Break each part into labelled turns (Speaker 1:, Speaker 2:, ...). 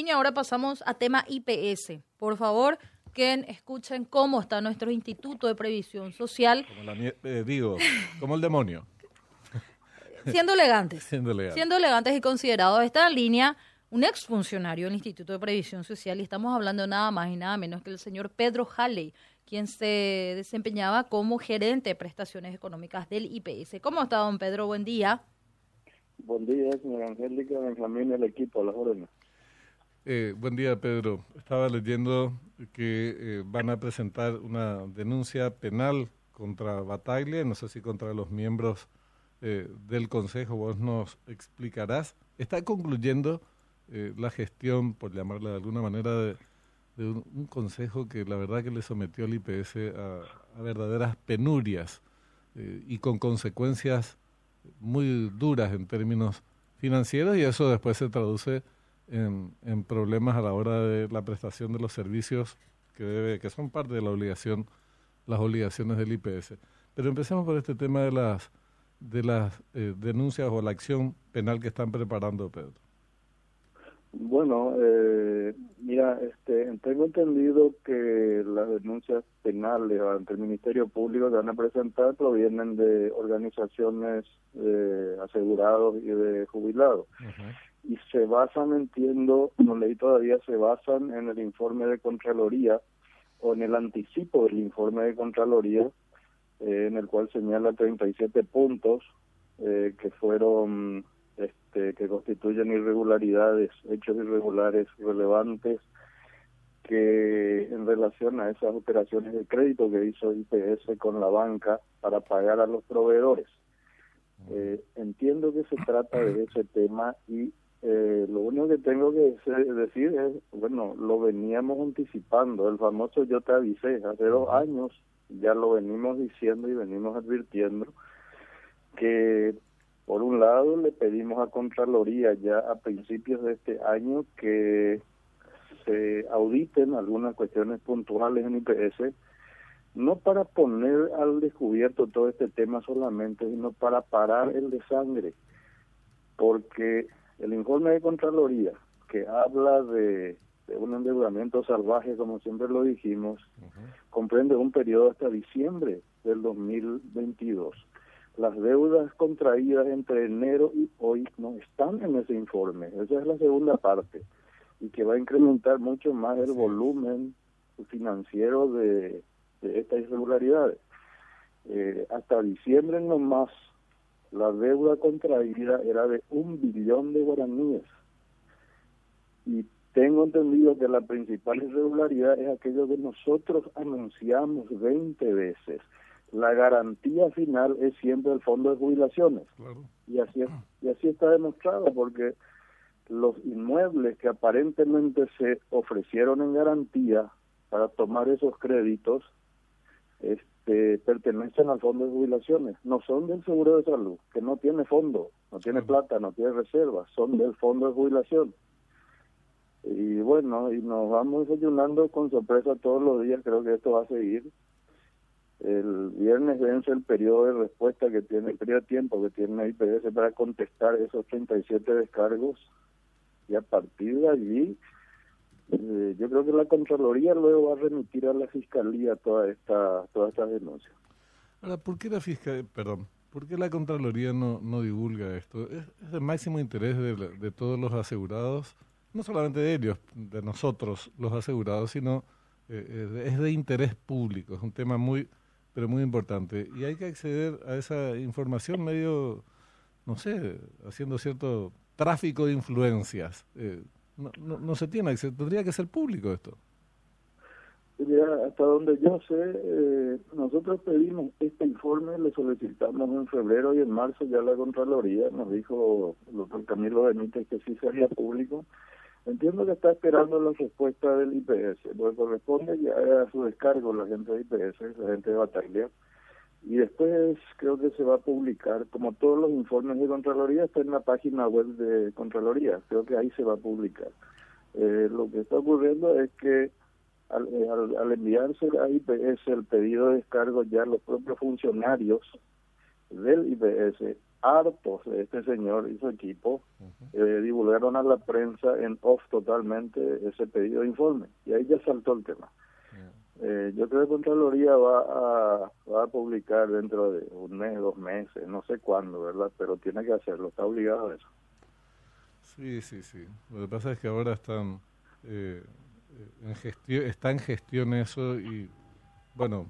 Speaker 1: línea, ahora pasamos a tema IPS. Por favor, que escuchen cómo está nuestro Instituto de Previsión Social.
Speaker 2: Como eh, digo, como el demonio.
Speaker 1: Siendo elegantes.
Speaker 2: Siendo elegantes.
Speaker 1: Siendo elegantes y considerados. Está en línea un exfuncionario del Instituto de Previsión Social y estamos hablando nada más y nada menos que el señor Pedro Halley, quien se desempeñaba como gerente de prestaciones económicas del IPS. ¿Cómo está, don Pedro? Buen día.
Speaker 3: Buen día, señora Angélica, Benjamín, el equipo, a las órdenes.
Speaker 2: Eh, buen día, Pedro. Estaba leyendo que eh, van a presentar una denuncia penal contra Bataglia, no sé si contra los miembros eh, del Consejo, vos nos explicarás. Está concluyendo eh, la gestión, por llamarla de alguna manera, de, un, consejo que la verdad que le sometió al IPS a, verdaderas penurias eh, y con consecuencias muy duras en términos financieros y eso después se traduce en, en, problemas a la hora de la prestación de los servicios que debe que son parte de la obligación las obligaciones del IPS pero empecemos por este tema de las de las eh, denuncias o la acción penal que están preparando Pedro.
Speaker 3: Bueno, eh, mira, este, tengo entendido que las denuncias penales ante el Ministerio Público que van a presentar provienen de organizaciones de asegurados y de jubilados. Y se basan, entiendo, no leí todavía, se basan en el informe de Contraloría o en el anticipo del informe de Contraloría, eh, en el cual señala 37 puntos eh, que fueron este, que constituyen irregularidades, hechos irregulares relevantes que en relación a esas operaciones de crédito que hizo IPS con la banca para pagar a los proveedores. Eh, entiendo que se trata de ese tema y eh, lo único que tengo que decir es, bueno, lo veníamos anticipando, el famoso yo te avisé, hace dos años ya lo venimos diciendo y venimos advirtiendo que por un lado, le pedimos a Contraloría ya a principios de este año que se auditen algunas cuestiones puntuales en IPS, no para poner al descubierto todo este tema solamente, sino para parar el de sangre, porque el informe de Contraloría, que habla de, un endeudamiento salvaje, como siempre lo dijimos, comprende un periodo hasta diciembre del 2022 las deudas contraídas entre enero y hoy no están en ese informe. Esa es la segunda parte. Y que va a incrementar mucho más el volumen financiero de, estas irregularidades. Eh, hasta diciembre nomás la deuda contraída era de un billón de guaraníes. Y tengo entendido que la principal irregularidad es aquello que nosotros anunciamos 20 veces. La garantía final es siempre el fondo de jubilaciones. Y así y así está demostrado porque los inmuebles que aparentemente se ofrecieron en garantía para tomar esos créditos este, pertenecen al fondo de jubilaciones, no son del seguro de salud, que no tiene fondo, no tiene plata, no tiene reservas, son del fondo de jubilación. Y bueno, y nos vamos desayunando con sorpresa todos los días, creo que esto va a seguir. El viernes vence el periodo de respuesta que tiene, el periodo de tiempo que tiene IPS para contestar esos 37 descargos. Y a partir de allí eh, yo creo que la Contraloría luego va a remitir a la Fiscalía toda esta, todas estas denuncias.
Speaker 2: Ahora, ¿por qué la Fiscalía, perdón, por qué la Contraloría no, no divulga esto? Es, de máximo interés de, de todos los asegurados, no solamente de ellos, de nosotros los asegurados, sino eh, es de interés público, es un tema muy pero muy importante. Y hay que acceder a esa información medio, no sé, haciendo cierto tráfico de influencias. Eh, no, no, se tiene acceso, tendría que ser público esto.
Speaker 3: Mira, hasta donde yo sé, eh, nosotros pedimos este informe, le solicitamos en febrero y en marzo ya la Contraloría nos dijo el doctor Camilo Benítez que sí sería público. Entiendo que está esperando la respuesta del IPS, porque corresponde ya a su descargo la gente de IPS, la gente de Bataglia, y después creo que se va a publicar, como todos los informes de Contraloría, está en la página web de Contraloría, creo que ahí se va a publicar. Eh, lo que está ocurriendo es que al, eh, al, enviarse a IPS el pedido de descargo, ya los propios funcionarios del IPS hartos de este señor y su equipo, eh, divulgaron a la prensa en off totalmente ese pedido de informe. Y ahí ya saltó el tema. Eh, yo creo que Contraloría va a, va a publicar dentro de un mes, dos meses, no sé cuándo, ¿verdad? Pero tiene que hacerlo, está obligado a eso.
Speaker 2: Sí, sí, sí. Lo que pasa es que ahora están eh, en gestión, está en gestión eso y, bueno,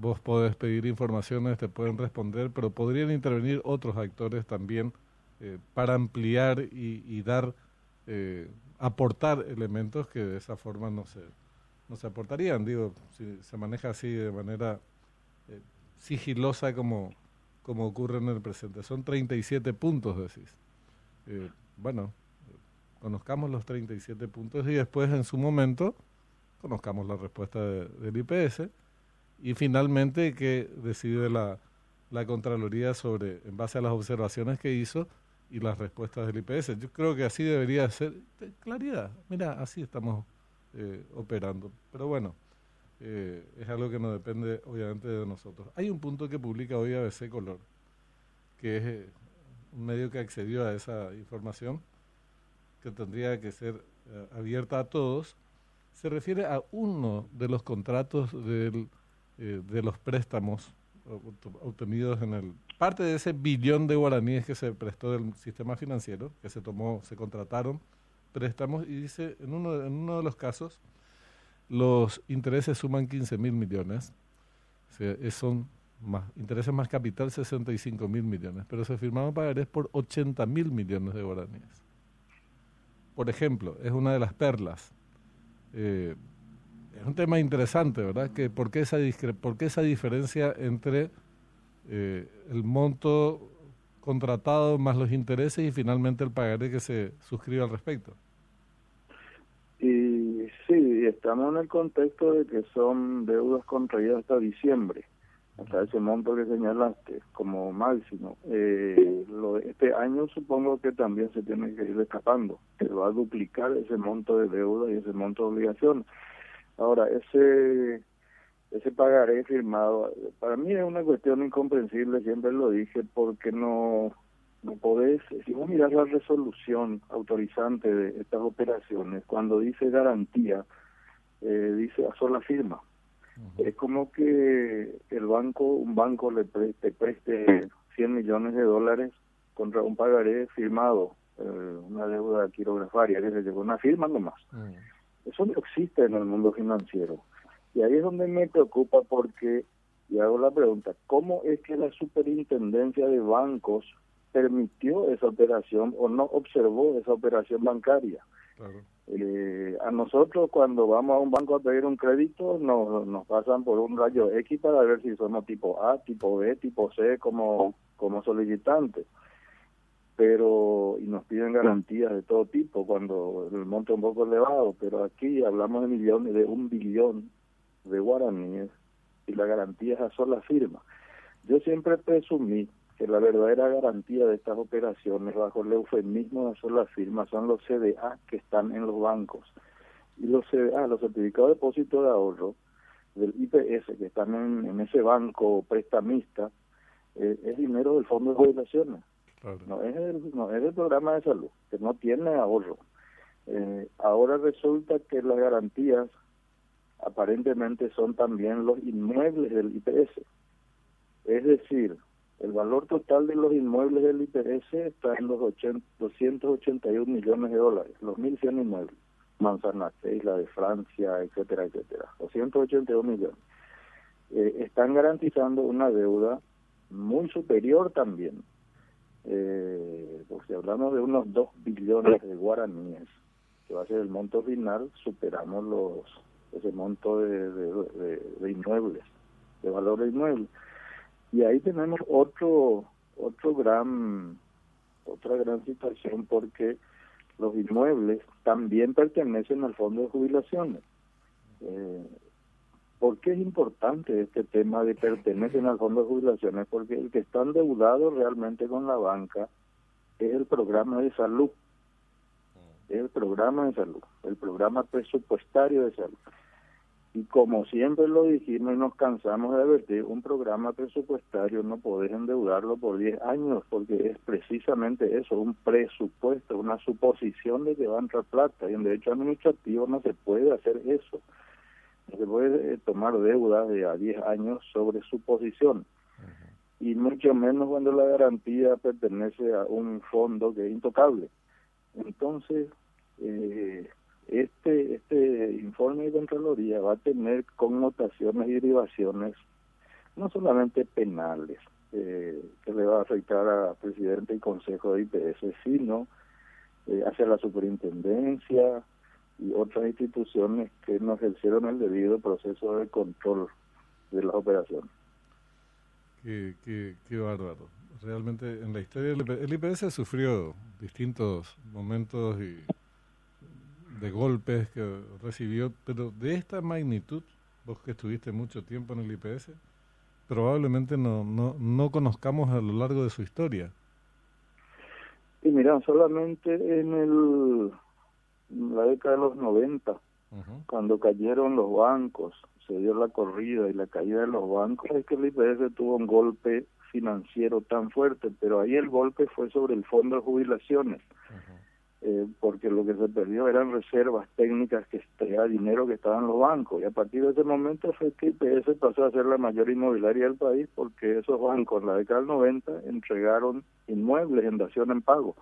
Speaker 2: vos podés pedir informaciones, te pueden responder, pero podrían intervenir otros actores también eh, para ampliar y, y dar, eh, aportar elementos que de esa forma no se, no se aportarían. Digo, si se maneja así de manera eh, sigilosa como, como ocurre en el presente. Son 37 puntos, decís. Eh, bueno, conozcamos los 37 puntos y después en su momento conozcamos la respuesta del IPS y finalmente que decide la, la Contraloría sobre, en base a las observaciones que hizo y las respuestas del IPS. Yo creo que así debería ser. Claridad, mira, así estamos eh, operando. Pero bueno, eh, es algo que no depende obviamente de nosotros. Hay un punto que publica hoy ABC Color, que es eh, un medio que accedió a esa información, que tendría que ser abierta a todos. Se refiere a uno de los contratos de los préstamos obtenidos en el parte de ese billón de guaraníes que se prestó del sistema financiero que se tomó se contrataron préstamos y dice en uno en uno de los casos los intereses suman 15 mil millones. Son más intereses más capital 65 mil millones. Pero se firmaron pagarés por 80 mil millones de guaraníes. Por ejemplo es una de las perlas. Eh, es un tema interesante, ¿verdad? Que ¿Por qué esa, por qué esa diferencia entre eh, el monto contratado más los intereses y finalmente el pagaré que se suscribe al respecto?
Speaker 3: Y sí, estamos en el contexto de que son deudas contraídas hasta diciembre, hasta ese monto que señalaste como máximo. Eh, lo, este año supongo que también se tiene que ir escapando, que va a duplicar ese monto de deuda y ese monto de obligación. Ahora, ese ese pagaré firmado, para mí es una cuestión incomprensible, siempre lo dije, porque no, no podés, si vos mirás la resolución autorizante de estas operaciones, cuando dice garantía, eh, dice a sola firma. Es como que el banco, un banco le preste, preste 100 millones de dólares contra un pagaré firmado, eh, una deuda quirografaria, que se llegó una firma nomás. Eso no existe en el mundo financiero. Y ahí es donde me preocupa porque, y hago la pregunta, ¿cómo es que la superintendencia de bancos permitió esa operación o no observó esa operación bancaria? Eh, a nosotros cuando vamos a un banco a pedir un crédito nos, nos pasan por un rayo X para ver si somos tipo A, tipo B, tipo C como, como solicitantes pero y nos piden garantías de todo tipo cuando el monto es un poco elevado, pero aquí hablamos de millones, de un billón de guaraníes y la garantía es a sola firma. Yo siempre presumí que la verdadera garantía de estas operaciones bajo el eufemismo de sola firma son los CDA que están en los bancos. Y los CDA, los certificados de depósito de ahorro del IPS que están en, ese banco prestamista, eh, es dinero del Fondo de Jubilaciones no, es el, no es el programa de salud, que no tiene ahorro. Eh, ahora resulta que las garantías aparentemente son también los inmuebles del IPS. Es decir, el valor total de los inmuebles del IPS está en los 281 millones de dólares, los 1.100 inmuebles. Manzanares, Isla de Francia, etcétera, etcétera. 281 millones. Eh, están garantizando una deuda muy superior también eh, si hablamos de unos 2 billones de guaraníes, que va a ser el monto final, superamos los ese monto de, de, inmuebles, de valor de inmuebles. Y ahí tenemos otro otro gran otra gran situación porque los inmuebles también pertenecen al fondo de jubilaciones. Eh, ¿Por qué es importante este tema de pertenecen al fondo de jubilaciones? Porque el que está endeudado realmente con la banca es el programa de salud. Es el programa de salud, el programa presupuestario de salud. Y como siempre lo dijimos y nos cansamos de advertir, un programa presupuestario no podés endeudarlo por 10 años porque es precisamente eso, un presupuesto, una suposición de que va a entrar plata. Y en derecho administrativo no se puede hacer eso. No se puede eh, tomar deuda de a 10 años sobre suposición. Y mucho menos cuando la garantía pertenece a un fondo que es intocable. Entonces, eh, este, este informe de Contraloría va a tener connotaciones y derivaciones no solamente penales, eh, que le va a afectar a presidente y consejo de IPS, sino eh, hacia la superintendencia y otras instituciones que no ejercieron el debido proceso de control de las operaciones.
Speaker 2: Qué, qué, qué bárbaro. Realmente en la historia el IPS sufrió distintos momentos y de golpes que recibió, pero de esta magnitud, vos que estuviste mucho tiempo en el IPS, probablemente no, no, no conozcamos a lo largo de su historia.
Speaker 3: Y mira, solamente en, el, la década de los 90, cuando cayeron los bancos, se dio la corrida y la caída de los bancos, es que el IPS tuvo un golpe financiero tan fuerte, pero ahí el golpe fue sobre el fondo de jubilaciones. Eh, porque lo que se perdió eran reservas técnicas que extraía dinero que estaban en los bancos. Y a partir de ese momento fue que IPS pasó a ser la mayor inmobiliaria del país porque esos bancos en la década del 90 entregaron inmuebles en dación en pago.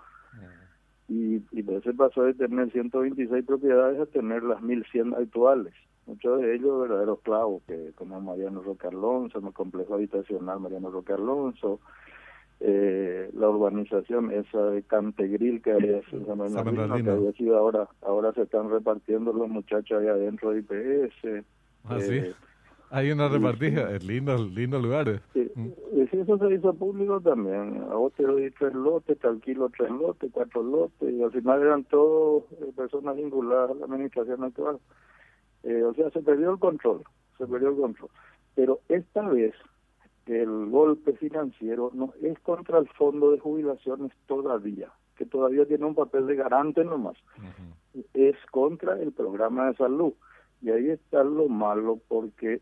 Speaker 3: Y IPS pasó de tener 126 propiedades a tener las 1100 actuales. Muchos de ellos verdaderos clavos, que como Mariano Roque Alonso, el complejo habitacional Mariano Roque Alonso, eh, la urbanización esa de Cantegril que había, que había sido ahora ahora se están repartiendo los muchachos ahí adentro de IPS
Speaker 2: ah sí. Hay una repartija es lindo lindo lugar eh.
Speaker 3: sí, mm. eso se hizo público también. A vos te doy tres lotes te alquilo tres lotes cuatro lotes y al final eran todos eh, personas vinculadas a la administración actual. Eh, o sea se perdió el control se perdió el control. Pero esta vez el golpe financiero no es contra el fondo de jubilaciones todavía, que todavía tiene un papel de garante nomás, es contra el programa de salud. Y ahí está lo malo porque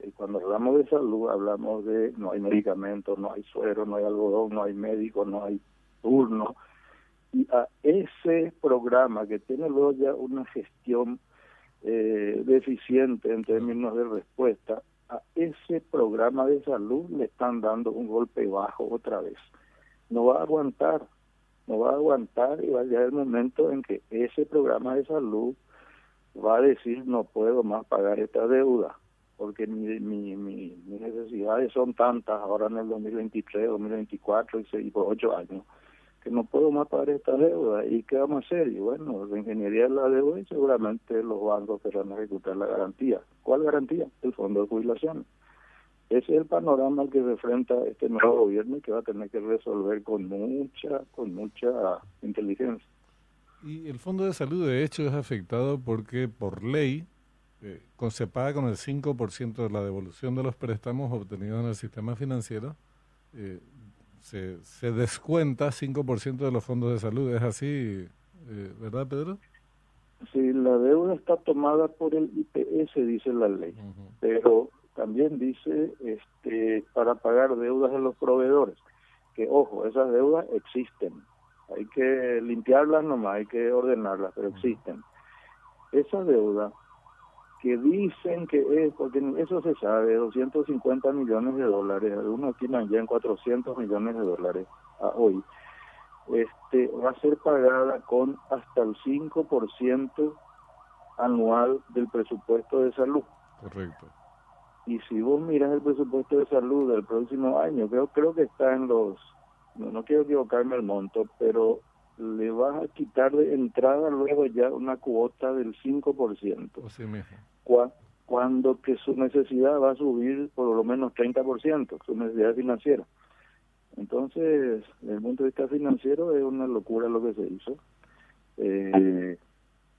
Speaker 3: eh, cuando hablamos de salud hablamos de no hay medicamentos, no hay suero, no hay algodón, no hay médico, no hay turno. Y a ese programa que tiene luego ya una gestión eh, deficiente en términos de respuesta, a ese programa de salud le están dando un golpe bajo otra vez. No va a aguantar, no va a aguantar y va a llegar el momento en que ese programa de salud va a decir no puedo más pagar esta deuda porque mi, mi, mis necesidades son tantas ahora en el 2023, 2024 y, por ocho años que no puedo más pagar esta deuda. ¿Y qué vamos a hacer? Y bueno, la ingeniería la deuda y seguramente los bancos querrán ejecutar la garantía. ¿Cuál garantía? El fondo de jubilación. Ese es el panorama que se enfrenta este nuevo gobierno y que va a tener que resolver con mucha, con mucha inteligencia.
Speaker 2: Y el fondo de salud, de hecho, es afectado porque por ley eh, se paga con el 5% de la devolución de los préstamos obtenidos en el sistema financiero. Eh, se, se descuenta 5% de los fondos de salud. ¿Es así, eh, verdad, Pedro?
Speaker 3: Sí, la deuda está tomada por el IPS, dice la ley, pero también dice este para pagar deudas de los proveedores, que ojo, esas deudas existen, hay que limpiarlas nomás, hay que ordenarlas, pero existen. Esa deuda que dicen que es, porque eso se sabe, 250 millones de dólares, algunos tienen ya en 400 millones de dólares a hoy, este va a ser pagada con hasta el 5% anual del presupuesto de salud.
Speaker 2: Correcto.
Speaker 3: Y si vos miras el presupuesto de salud del próximo año, creo, creo que está en los, no, no quiero equivocarme el monto, pero le vas a quitar de entrada luego ya una cuota del 5%.
Speaker 2: Así mismo.
Speaker 3: cuando que su necesidad va a subir por lo menos 30%, su necesidad financiera. Entonces, desde el punto de vista financiero es una locura lo que se hizo. Eh,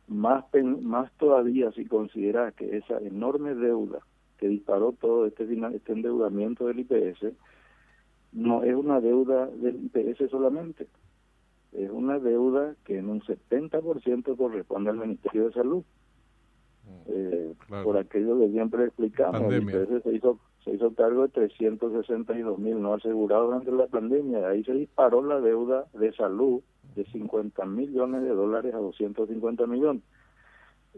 Speaker 3: más, más todavía si considera que esa enorme deuda que disparó todo este, este endeudamiento del IPS no es una deuda del IPS solamente, es una deuda que en un 70% corresponde al Ministerio de Salud. eh, por aquello que siempre explicamos. IPS se hizo, se hizo cargo de 362 mil no asegurados durante la pandemia. Ahí se disparó la deuda de salud de 50 millones de dólares a 250 millones.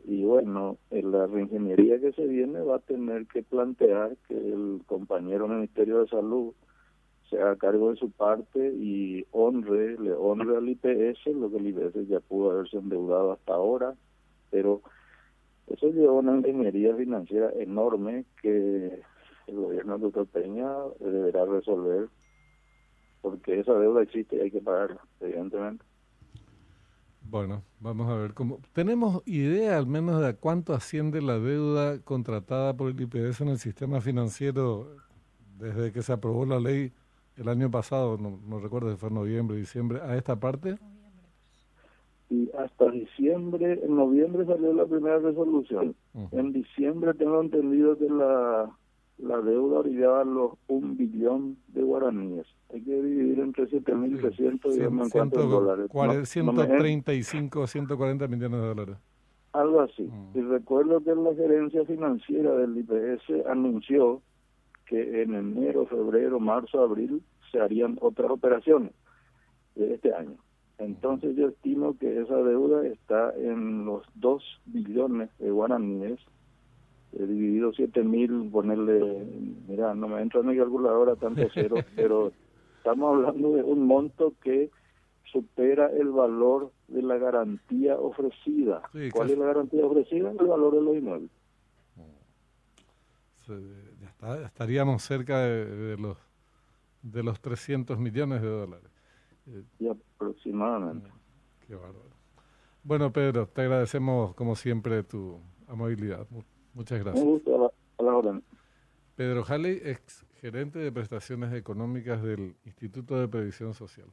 Speaker 3: Y bueno, en la reingeniería que se viene va a tener que plantear que el compañero Ministerio de Salud se haga cargo de su parte y honre, le honre al IPS lo que el IPS ya pudo haberse endeudado hasta ahora, pero eso lleva una ingeniería financiera enorme que el gobierno de doctor Peña deberá resolver porque esa deuda existe y hay que pagarla, evidentemente.
Speaker 2: Bueno, vamos a ver cómo. ¿Tenemos idea al menos de cuánto asciende la deuda contratada por el IPS en el sistema financiero desde que se aprobó la ley el año pasado? No, no recuerdo si fue noviembre, diciembre, a esta parte
Speaker 3: y hasta diciembre, en noviembre salió la primera resolución. En diciembre tengo entendido que la, la deuda orillaba los un billón de guaraníes. Hay que dividir entre 7.300 y en cuántos dólares.
Speaker 2: 135, 140 millones de dólares.
Speaker 3: Algo así. Y recuerdo que la gerencia financiera del IPS anunció que en enero, febrero, marzo, abril se harían otras operaciones de este año. Entonces yo estimo que esa deuda está en los 2 billones de guaraníes, he dividido 7 mil, ponerle, mira, no me entra en mi calculadora tanto cero, pero estamos hablando de un monto que supera el valor de la garantía ofrecida. ¿Cuál es la garantía ofrecida? El valor de los inmuebles.
Speaker 2: Ya estaríamos cerca de, los de los 300 millones de dólares.
Speaker 3: Y aproximadamente.
Speaker 2: Qué bárbaro. Bueno, Pedro, te agradecemos como siempre tu amabilidad. Muchas gracias.
Speaker 3: Un gusto a la, orden.
Speaker 2: Pedro Halley, ex gerente de prestaciones económicas del Instituto de Previsión Social.